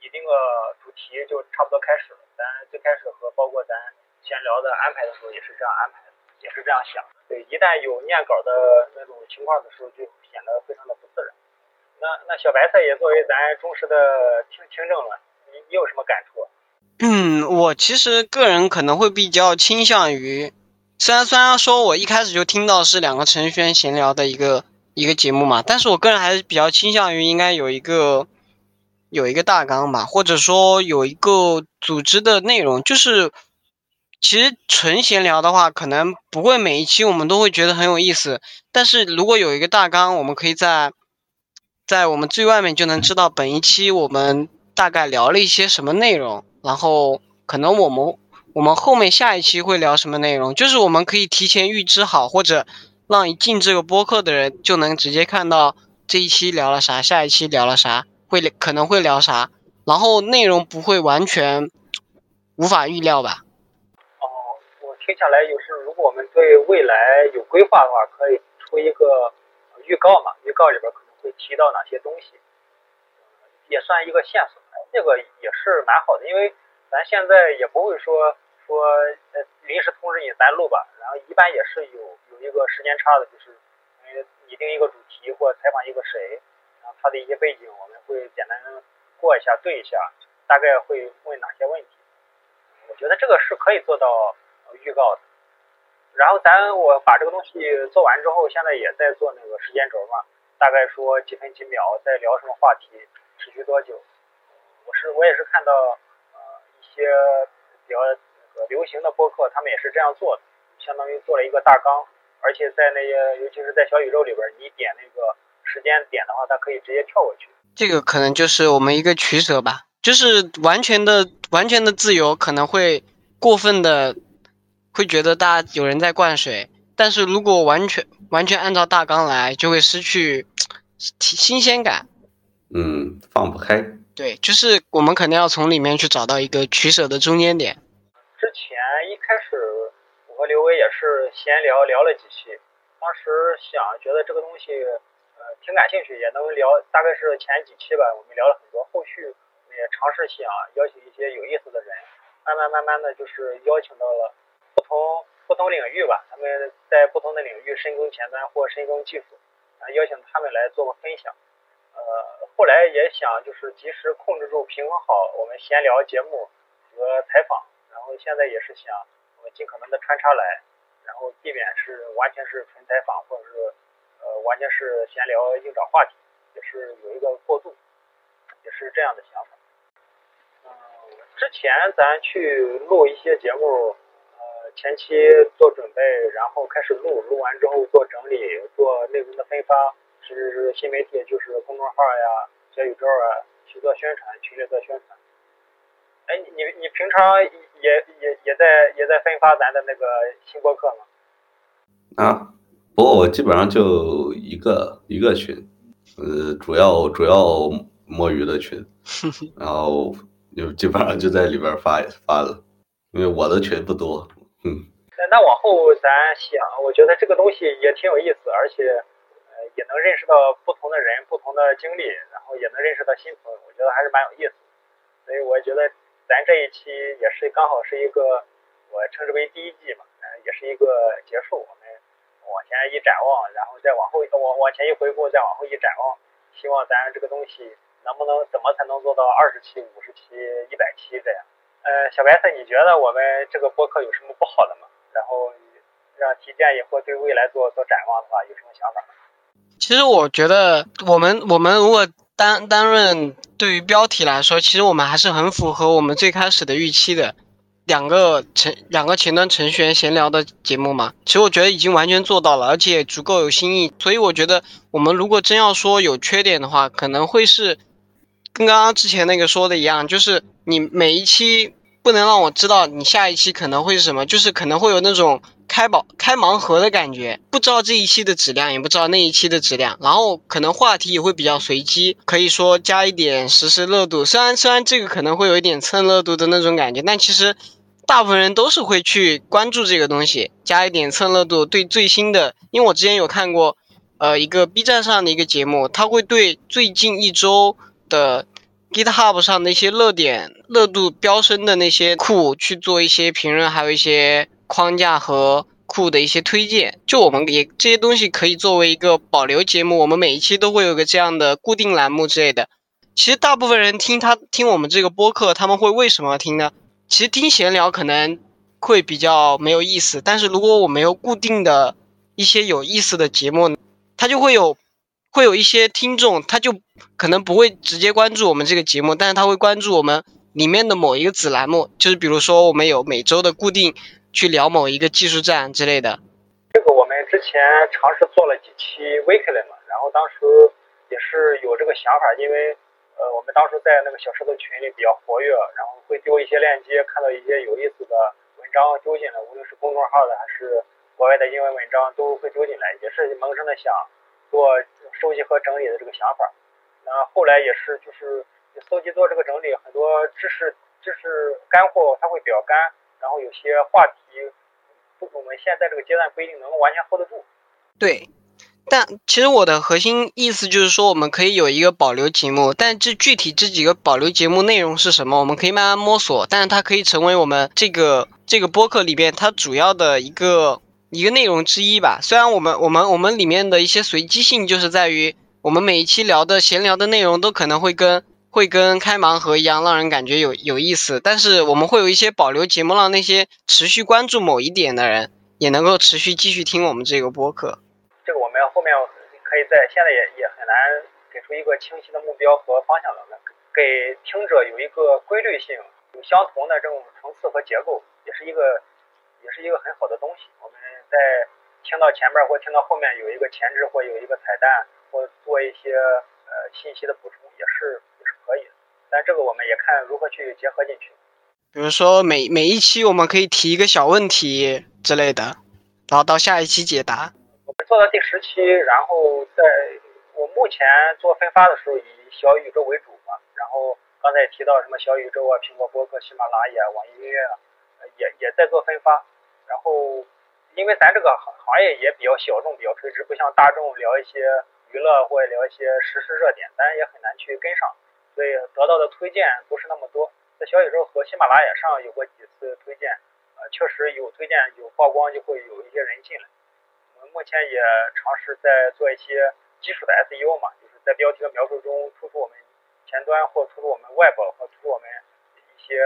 拟定个主题就差不多开始了。咱最开始和包括咱闲聊的安排的时候也是这样安排，也是这样想。对，一旦有念稿的那种情况的时候，就显得非常的不自然。那那小白菜也作为咱忠实的听听众了，你你有什么感触？嗯，我其实个人可能会比较倾向于，虽然虽然说我一开始就听到是两个程序员闲聊的一个一个节目嘛，但是我个人还是比较倾向于应该有一个有一个大纲吧，或者说有一个组织的内容。就是其实纯闲聊的话，可能不会每一期我们都会觉得很有意思，但是如果有一个大纲，我们可以在在我们最外面就能知道本一期我们大概聊了一些什么内容，然后可能我们我们后面下一期会聊什么内容，就是我们可以提前预知好，或者让一进这个播客的人就能直接看到这一期聊了啥，下一期聊了啥，会可能会聊啥，然后内容不会完全无法预料吧。接，下来就是，如果我们对未来有规划的话，可以出一个预告嘛，预告里边可能会提到哪些东西，也算一个线索。这个也是蛮好的，因为咱现在也不会说说呃临时通知你咱录吧，然后一般也是有有一个时间差的，就是呃拟定一个主题或采访一个谁，然后他的一些背景我们会简单过一下对一下，大概会问哪些问题。我觉得这个是可以做到预告的。然后咱我把这个东西做完之后，现在也在做那个时间轴嘛，大概说几分几秒在聊什么话题，持续多久。我是我也是看到呃一些比较那个流行的播客，他们也是这样做的，相当于做了一个大纲，而且在那些尤其是在小宇宙里边，你点那个时间点的话，它可以直接跳过去。这个可能就是我们一个取舍吧，就是完全的完全的自由可能会过分的，会觉得大家有人在灌水，但是如果完全完全按照大纲来，就会失去新新鲜感。嗯，放不开。对，就是我们肯定要从里面去找到一个取舍的中间点。之前一开始我和刘威也是闲聊聊了几期，当时想觉得这个东西呃挺感兴趣，也能聊，大概是前几期吧，我们聊了很多。后续我们也尝试想邀请一些有意思的人，慢慢慢慢的就是邀请到了不同不同领域吧，他们在不同的领域深耕前端或深耕技术，啊，邀请他们来做个分享。呃，后来也想就是及时控制住、平衡好我们闲聊节目和采访，然后现在也是想我们尽可能的穿插来，然后避免是完全是纯采访或者是呃完全是闲聊硬找话题，也是有一个过渡，也是这样的想法。嗯，之前咱去录一些节目，前期做准备，然后开始录，录完之后做整理，做内容的分发。其实是新媒体，就是公众号呀、小宇宙啊，去做宣传，群里做宣传。哎，你你你平常也也也在也在分发咱的那个新播客吗？啊，不过我基本上就一个一个群，呃，主要主要摸鱼的群，*laughs* 然后就基本上就在里边发发了，因为我的群不多，那那往后咱想，我觉得这个东西也挺有意思，而且呃也能认识到不同的人、不同的经历，然后也能认识到新朋友，我觉得还是蛮有意思。所以我觉得咱这一期也是刚好是一个我称之为第一季嘛，嗯，也是一个结束。我们往前一展望，然后再往后往往前一回顾，再往后一展望，希望咱这个东西能不能怎么才能做到二十期、五十期、一百期这样？呃，小白菜，你觉得我们这个播客有什么不好的吗？然后让提建议或对未来做做展望的话，有什么想法吗？其实我觉得我们我们如果单单论对于标题来说，其实我们还是很符合我们最开始的预期的。两个程两个前端程序员闲聊的节目嘛，其实我觉得已经完全做到了，而且足够有新意。所以我觉得我们如果真要说有缺点的话，可能会是跟刚刚之前那个说的一样，就是你每一期。不能让我知道你下一期可能会是什么，就是可能会有那种开宝开盲盒的感觉，不知道这一期的质量，也不知道那一期的质量，然后可能话题也会比较随机，可以说加一点实时热度。虽然虽然这个可能会有一点蹭热度的那种感觉，但其实大部分人都是会去关注这个东西，加一点蹭热度。对最新的，因为我之前有看过，呃，一个 B 站上的一个节目，他会对最近一周的。GitHub 上那些热点、热度飙升的那些库去做一些评论，还有一些框架和库的一些推荐。就我们也这些东西可以作为一个保留节目，我们每一期都会有个这样的固定栏目之类的。其实大部分人听他听我们这个播客，他们会为什么听呢？其实听闲聊可能会比较没有意思，但是如果我们有固定的一些有意思的节目，它就会有。会有一些听众，他就可能不会直接关注我们这个节目，但是他会关注我们里面的某一个子栏目，就是比如说我们有每周的固定去聊某一个技术站之类的。这个我们之前尝试做了几期 weekly 嘛，然后当时也是有这个想法，因为呃我们当时在那个小石头群里比较活跃，然后会丢一些链接，看到一些有意思的文章丢进来，无论是公众号的还是国外的英文文章都会丢进来，也是萌生的想。做收集和整理的这个想法，那后来也是就是搜集做这个整理，很多知识知识干货它会比较干，然后有些话题不，我们现在这个阶段不一定能够完全 hold 得住。对，但其实我的核心意思就是说，我们可以有一个保留节目，但这具体这几个保留节目内容是什么，我们可以慢慢摸索，但是它可以成为我们这个这个播客里边它主要的一个。一个内容之一吧。虽然我们我们我们里面的一些随机性，就是在于我们每一期聊的闲聊的内容都可能会跟会跟开盲盒一样，让人感觉有有意思。但是我们会有一些保留节目，让那些持续关注某一点的人也能够持续继续听我们这个播客。这个我们后面可以在现在也也很难给出一个清晰的目标和方向了，给听者有一个规律性、有相同的这种层次和结构，也是一个。也是一个很好的东西。我们在听到前面或听到后面有一个前置或有一个彩蛋，或做一些呃信息的补充，也是也是可以的。但这个我们也看如何去结合进去。比如说每每一期我们可以提一个小问题之类的，然后到下一期解答。我们做到第十期，然后在我目前做分发的时候以小宇宙为主嘛。然后刚才也提到什么小宇宙啊、苹果播客、喜马拉雅、网易音乐啊。也也在做分发，然后因为咱这个行行业也比较小众，比较垂直，不像大众聊一些娱乐或者聊一些实时热点，咱也很难去跟上，所以得到的推荐不是那么多。在小宇宙和喜马拉雅上有过几次推荐，呃，确实有推荐有曝光，就会有一些人进来。我们目前也尝试在做一些基础的 SEO 嘛，就是在标题和描述中突出我们前端或突出我们外包和突出我们一些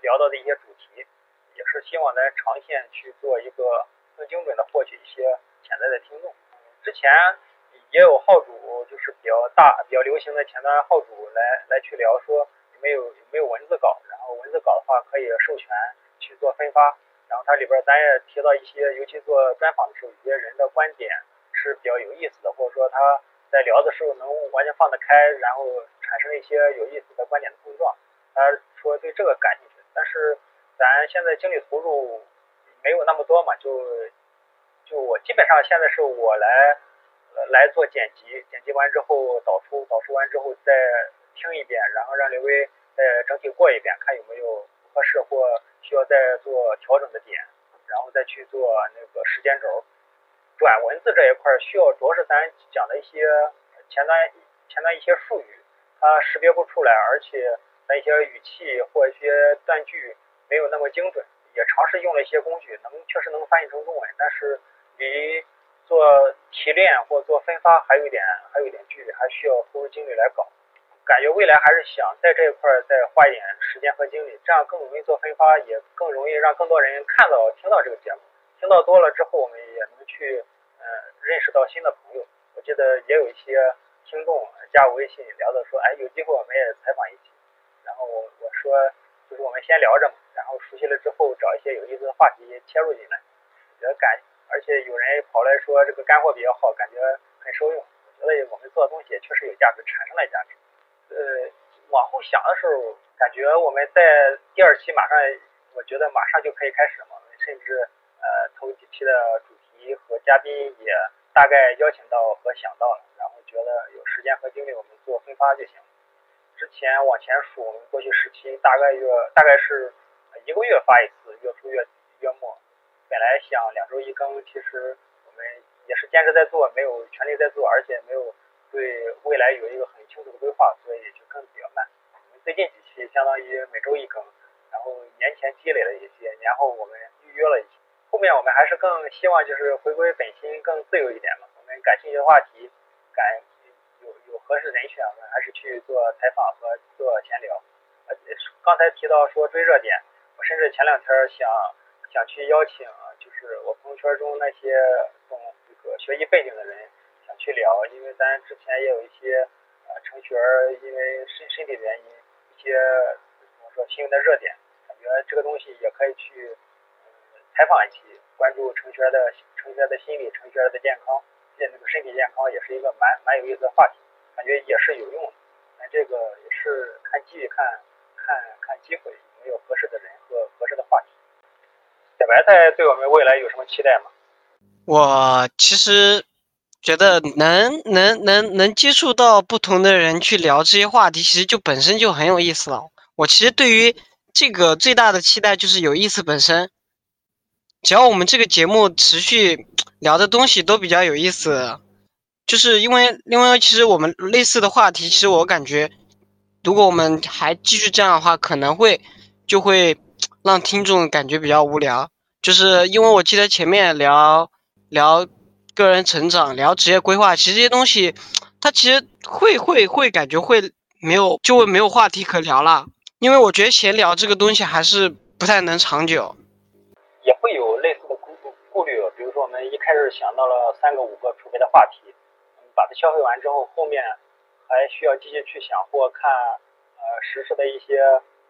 聊到的一些主题。也是希望咱长线去做一个更精准的获取一些潜在的听众。之前也有号主，就是比较大、比较流行的前端号主来来去聊说有没有有没有文字稿，然后文字稿的话可以授权去做分发。然后它里边咱也提到一些，尤其做专访的时候，有些人的观点是比较有意思的，或者说他在聊的时候能完全放得开，然后产生一些有意思的观点的碰撞。他说对这个感兴趣，但是。咱现在精力投入没有那么多嘛，就就我基本上现在是我来来做剪辑，剪辑完之后导出，导出完之后再听一遍，然后让刘威再整体过一遍，看有没有合适或需要再做调整的点，然后再去做那个时间轴。转文字这一块需要主要是咱讲的一些前端前端一些术语，它识别不出来，而且咱一些语气或一些断句没有那么精准。也尝试用了一些工具，能确实能翻译成中文，但是离做提炼或做分发还有一点还有一点距离，还需要投入精力来搞。感觉未来还是想在这一块再花一点时间和精力，这样更容易做分发，也更容易让更多人看到、听到这个节目。听到多了之后，我们也能去嗯认识到新的朋友。我记得也有一些听众加我微信聊的说，哎，有机会我们也采访一起。然后我我说，就是我们先聊着嘛，然后熟悉了之后找一些有意思的话题切入进来。觉得感，而且有人跑来说这个干货比较好，感觉很受用。我觉得我们做的东西也确实有价值，产生了价值。呃，往后想的时候，感觉我们在第二期马上，我觉得马上就可以开始嘛。甚至呃，头几期的主题和嘉宾也大概邀请到和想到了，然后觉得有时间和精力，我们做分发就行。之前往前数，我们过去十期大概月大概是一个月发一次，月初月月末。本来想两周一更，其实我们也是坚持在做，没有全力在做，而且没有。对未来有一个很清楚的规划，所以就更比较慢。最近几期相当于每周一更，然后年前积累了一些，年后我们预约了一些。后面我们还是更希望就是回归本心，更自由一点嘛。我们感兴趣的话题，感有有合适人选，我们还是去做采访和做闲聊。呃，刚才提到说追热点，甚至前两天想想去邀请，就是我朋友圈中那些懂这个学习背景的人想。去聊，因为咱之前也有一些呃程序员，因为身身体原因，一些怎么说新闻的热点，感觉这个东西也可以去采访一期，关注程序员的程序员的心理、程序员的健康，这那个身体健康也是一个蛮蛮有意思的话题，感觉也是有用的。咱这个也是看机遇，看看看机会，没有合适的人和合适的话题。小白菜对我们未来有什么期待吗？我其实。觉得能能能能接触到不同的人去聊这些话题，其实就本身就很有意思了。我其实对于这个最大的期待就是有意思本身。只要我们这个节目持续聊的东西都比较有意思，就是因为因为其实我们类似的话题，其实我感觉，如果我们还继续这样的话，可能会就会让听众感觉比较无聊。就是因为我记得前面聊聊。个人成长，聊职业规划，其实这些东西，他其实会会会感觉会没有，就会没有话题可聊了。因为我觉得闲聊这个东西还是不太能长久。也会有类似的顾顾虑，比如说我们一开始想到了三个五个储备的话题，把它消费完之后，后面还需要继续去想或看呃实施的一些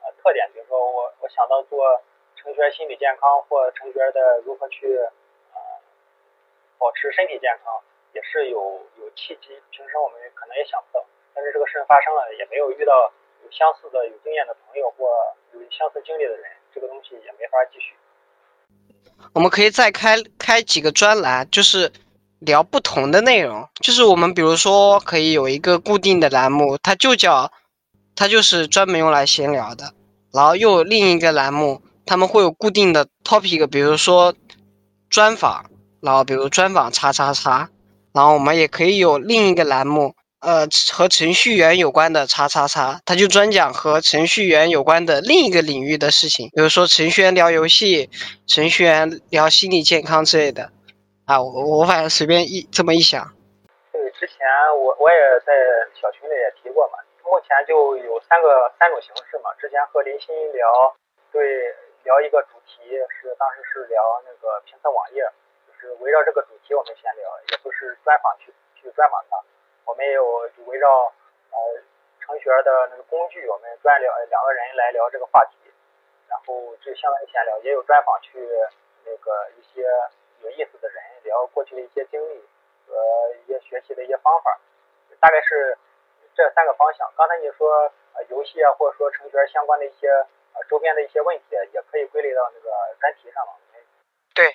呃特点，比如说我我想到做程序员心理健康或程序员的如何去呃。保持身体健康也是有有契机，平时我们可能也想不到，但是这个事情发生了，也没有遇到有相似的有经验的朋友或有相似经历的人，这个东西也没法继续。我们可以再开开几个专栏，就是聊不同的内容，就是我们比如说可以有一个固定的栏目，它就叫它就是专门用来闲聊的，然后又有另一个栏目，他们会有固定的 topic，比如说专访。然后，比如专访叉叉叉，然后我们也可以有另一个栏目，呃，和程序员有关的叉叉叉，他就专讲和程序员有关的另一个领域的事情，比如说程序员聊游戏，程序员聊心理健康之类的。啊，我我反正随便一这么一想。对，之前我我也在小群里也提，目前就有三个三种形式嘛。之前和林鑫聊，对，聊一个主题是当时是聊那个评测网页。就是围绕这个主题我们闲聊，也不是专访去去专访他。我们也有围绕呃程序员的那个工具，我们专聊两个人来聊这个话题，然后就相当于闲聊，也有专访去那个一些有意思的人聊过去的一些经历和一些学习的一些方法，大概是这三个方向。刚才你说呃游戏啊，或者说程序员相关的一些呃周边的一些问题，也可以归类到那个专题上嘛。对。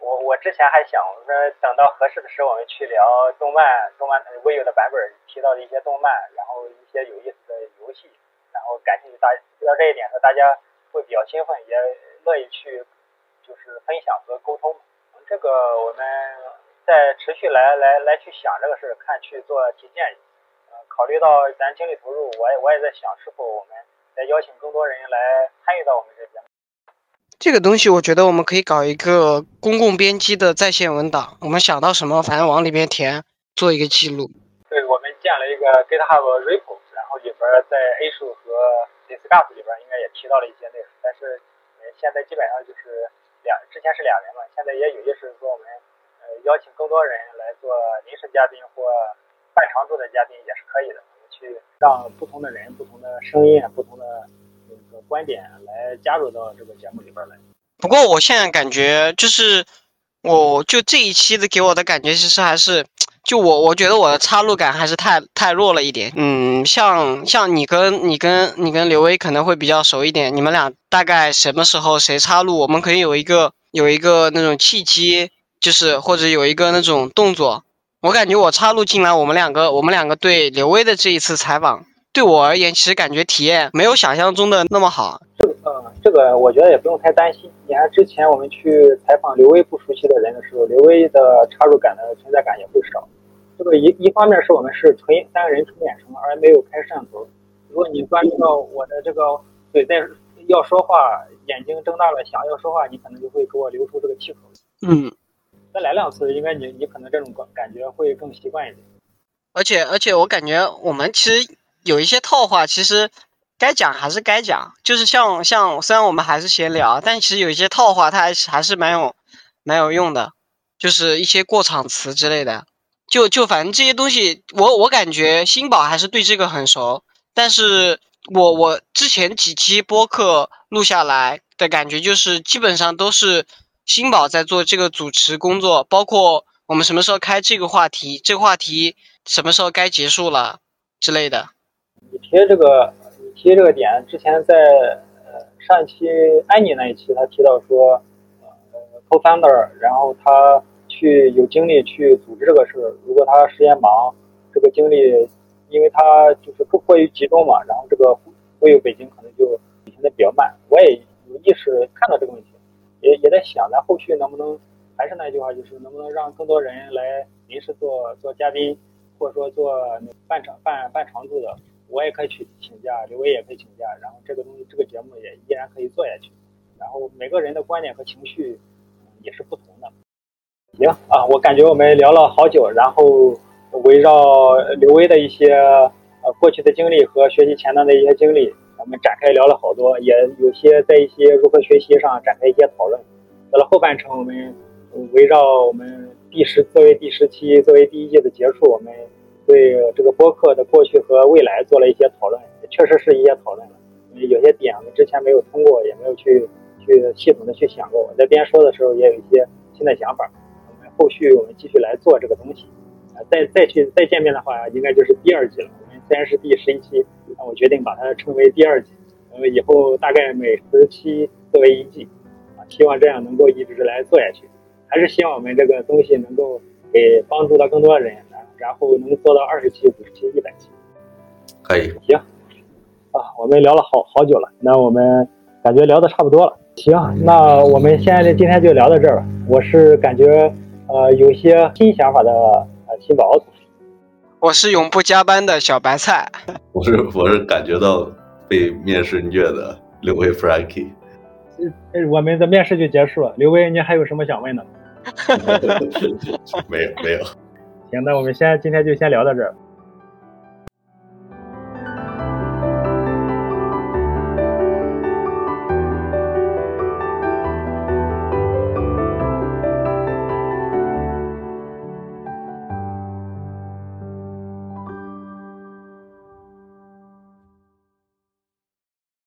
我我之前还想说，等到合适的时候，我们去聊动漫，动漫未有的版本提到的一些动漫，然后一些有意思的游戏，然后感兴趣大知道这一点时候，大家会比较兴奋，也乐意去就是分享和沟通。这个我们再持续来来来去想这个事儿，看去做提建议。呃，考虑到咱精力投入，我也我也在想，是否我们来邀请更多人来参与到我们这节目。这个东西我觉得我们可以搞一个公共编辑的在线文档，我们想到什么，反正往里面填，做一个记录。对，我们建了一个 GitHub repo，然后里边在 A 数和 Discuss 里边应该也提到了一些内容，但是呃现在基本上就是两，之前是两人嘛，现在也有意识说我们呃邀请更多人来做临时嘉宾或半常驻的嘉宾也是可以的，去让不同的人、不同的声音、不同的那个观点来加入到这个节目里边来。不过我现在感觉就是，我就这一期的给我的感觉，其实还是，就我我觉得我的插入感还是太太弱了一点。嗯，像像你跟你跟你跟刘威可能会比较熟一点，你们俩大概什么时候谁插入，我们可以有一个有一个那种契机，就是或者有一个那种动作。我感觉我插入进来，我们两个我们两个对刘威的这一次采访，对我而言其实感觉体验没有想象中的那么好。这个呃，这个我觉得也不用太担心。你看之前我们去采访刘威不熟悉的人的时候，刘威的插入感的存在感也会少。这个一一方面是我们是纯三个人纯演程，而没有开摄像头。如果你关注到我的这个嘴在要说话，眼睛睁大了想要说话，你可能就会给我留出这个气口。嗯。再来两次，应该你你可能这种感感觉会更习惯一点。而且而且我感觉我们其实有一些套话，其实该讲还是该讲，就是像像虽然我们还是闲聊，但其实有一些套话它还是还是蛮有蛮有用的，就是一些过场词之类的。就就反正这些东西，我我感觉新宝还是对这个很熟，但是我我之前几期播客录下来的感觉就是基本上都是。新宝在做这个主持工作，包括我们什么时候开这个话题，这个话题什么时候该结束了之类的。你提这个，你提这个点，之前在呃上一期安妮那一期，他提到说，呃，co-founder，然后他去有精力去组织这个事，如果他时间忙，这个精力，因为他就是不过于集中嘛，然后这个回游北京可能就现在比较慢。我也有意识看到这个问题。也也在想，咱后续能不能还是那句话，就是能不能让更多人来临时做做嘉宾，或者说做半场半半常驻的，我也可以去请假，刘威也可以请假，然后这个东西这个节目也依然可以做下去。然后每个人的观点和情绪也是不同的。行啊，我感觉我们聊了好久，然后围绕刘威的一些呃过去的经历和学习前端的一些经历。我们展开聊了好多，也有些在一些如何学习上展开一些讨论。到了后半程，我们围绕我们第十作为第十期作为第一季的结束，我们对这个播客的过去和未来做了一些讨论，确实是一些讨论。有些点我们之前没有通过，也没有去去系统的去想过。我在边说的时候也有一些新的想法。我们后续我们继续来做这个东西。再再去再见面的话，应该就是第二季了。虽然是第十一期。那我决定把它称为第二季，呃，以后大概每十期作为一季，啊，希望这样能够一直来做下去。还是希望我们这个东西能够给帮助到更多的人，然后能做到二十期、五十期、一百期。可以。行，啊，我们聊了好好久了，那我们感觉聊的差不多了。行，那我们现在今天就聊到这儿吧。我是感觉呃有些新想法的呃新宝。我是永不加班的小白菜。*laughs* 我是我是感觉到被面试虐的刘威 Frankie。嗯，我们的面试就结束了。刘威，你还有什么想问的？*laughs* 没有没有。行，那我们先今天就先聊到这儿。